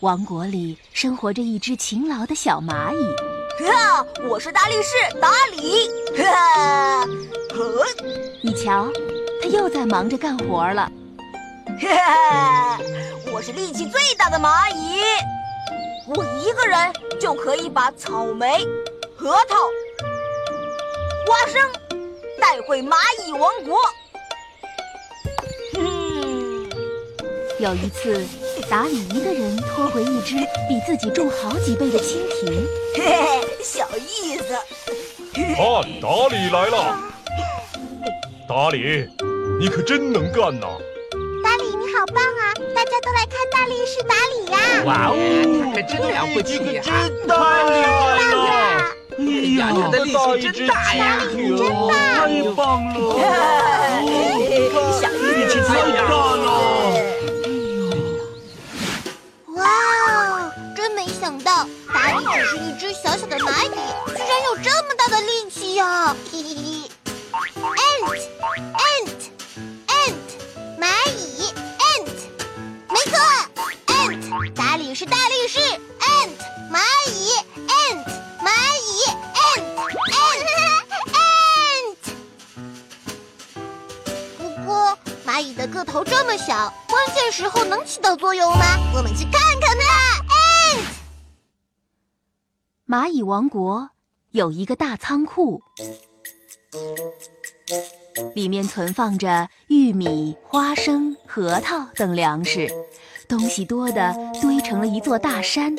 王国里生活着一只勤劳的小蚂蚁。哈，我是大力士达里。哈，你瞧，他又在忙着干活了。哈，我是力气最大的蚂蚁，我一个人就可以把草莓、核桃、花生带回蚂蚁王国。有一次，达里一个人拖回一只比自己重好几倍的蜻蜓，嘿嘿，小意思。看，达里来了！达里，你可真能干呐！达里，你好棒啊！大家都来看大力士达里呀！哇哦，他可真了不起呀！太厉害了！哎呀，他的力气真大呀！你真棒！太棒了！小力气太大了！想到达里只是一只小小的蚂蚁，居然有这么大的力气呀！嘿嘿嘿，ant ant ant，蚂蚁 ant，没错，ant，达里是大力士，ant，蚂蚁 ant，蚂蚁 ant ant ant。不过蚂蚁的个头这么小，关键时候能起到作用吗？我们去看看吧。蚂蚁王国有一个大仓库，里面存放着玉米、花生、核桃等粮食，东西多的堆成了一座大山。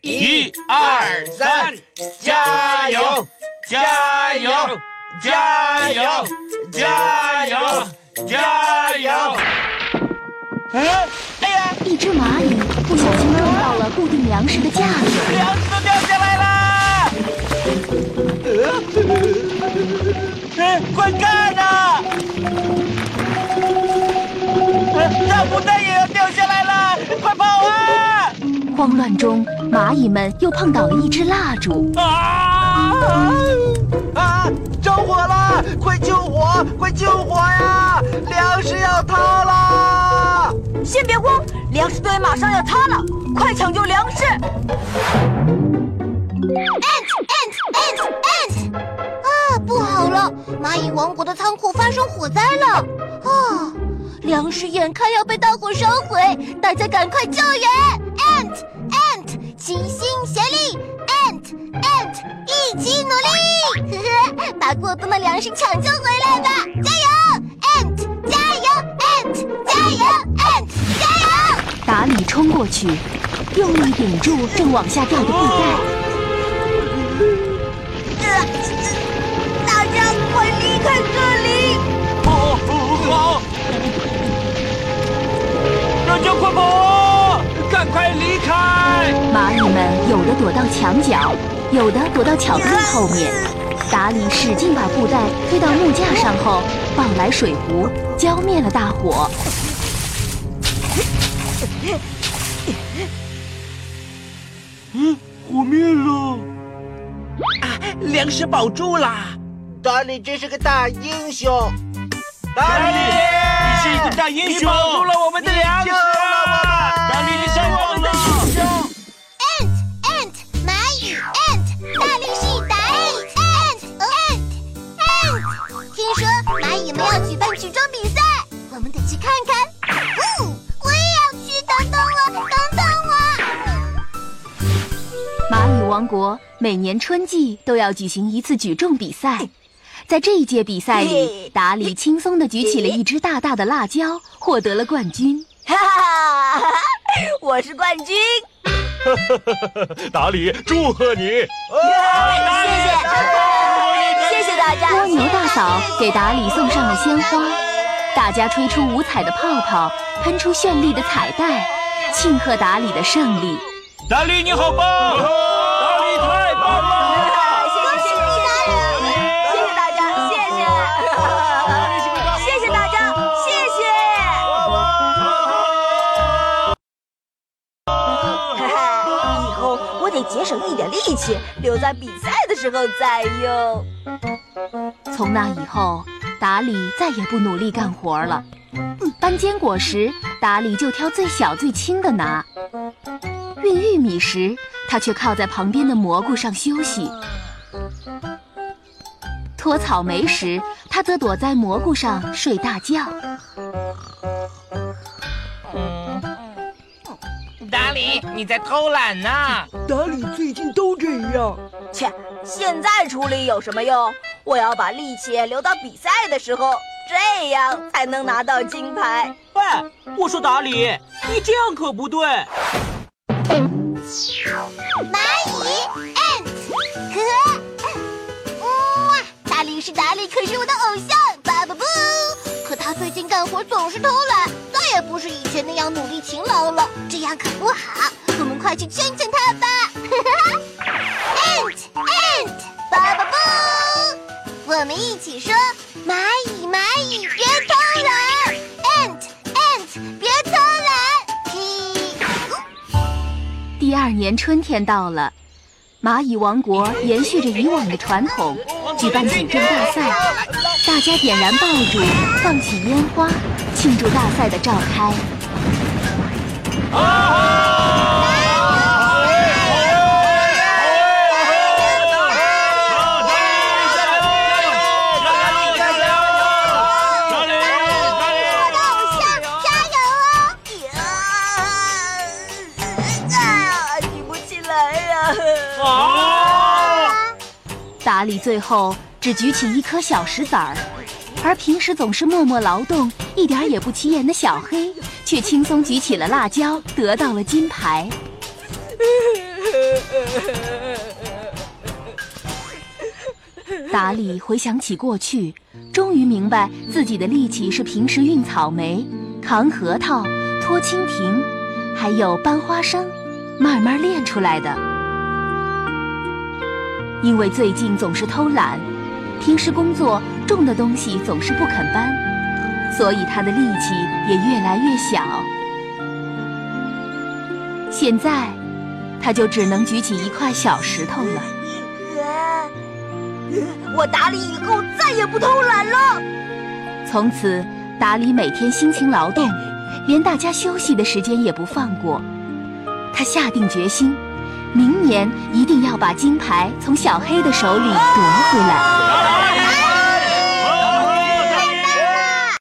一二三，加油！加油！加油！加油！加油！哎呀！一只蚂蚁不小心撞到了固定粮食的架子，呃，快看呐！大布袋也要掉下来了，快跑啊！慌乱中，蚂蚁们又碰倒了一支蜡烛。啊！啊！着火了！快救火！快救火呀！粮食要塌了！先别慌，粮食堆马上要塌了，快抢救粮食 ant 蚂蚁王国的仓库发生火灾了！啊，粮食眼看要被大火烧毁，大家赶快救援！Ant ant，齐心协力！Ant ant，一起努力！呵呵，把过冬的粮食抢救回来吧！加油！Ant，加油！Ant，加油！达里冲过去，用力顶住正往下掉的布袋。快离开！蚂蚁们有的躲到墙角，有的躲到巧克力后面。达里使劲把布袋推到木架上后，抱来水壶，浇灭了大火。嗯，火灭了！啊，粮食保住了！达里真是个大英雄！达里，你是一个大英雄！你保住了我们的粮食！达里，你上王国每年春季都要举行一次举重比赛，在这一届比赛里，达里轻松地举起了一只大大的辣椒，获得了冠军。哈哈哈！我是冠军！哈哈哈！达里，祝贺你！谢谢，谢谢大家。蜗牛大嫂给达里送上了鲜花，大家吹出五彩的泡泡，喷出绚丽的彩带，庆贺达里的胜利。达里你好棒！留在比赛的时候再用。从那以后，达里再也不努力干活了。搬坚果时，达里就挑最小最轻的拿；运玉米时，他却靠在旁边的蘑菇上休息；拖草莓时，他则躲在蘑菇上睡大觉。达里，你在偷懒呢？达里最近都这样。切，现在处理有什么用？我要把力气留到比赛的时候，这样才能拿到金牌。喂，我说达里，你这样可不对。蚂蚁 ant，呵，哇，达里是达里，可是我的偶像，巴巴布。可他最近干活总是偷懒，再也不是以前那样努力勤劳了，这样可不好。我们快去劝劝他吧。Ant ant，巴巴布。我们一起说：蚂蚁蚂蚁别偷懒，ant ant 别偷懒。第二年春天到了，蚂蚁王国延续着以往的传统，举办举证大赛，大家点燃爆竹，放起烟花，庆祝大赛的召开。达里最后只举起一颗小石子儿，而平时总是默默劳动、一点也不起眼的小黑，却轻松举起了辣椒，得到了金牌。达里回想起过去，终于明白自己的力气是平时运草莓、扛核桃、拖蜻蜓，还有搬花生，慢慢练出来的。因为最近总是偷懒，平时工作重的东西总是不肯搬，所以他的力气也越来越小。现在，他就只能举起一块小石头了。我打理以后再也不偷懒了。从此，达里每天辛勤劳动，连大家休息的时间也不放过。他下定决心，明年一定要把金牌从小黑的手里夺回来。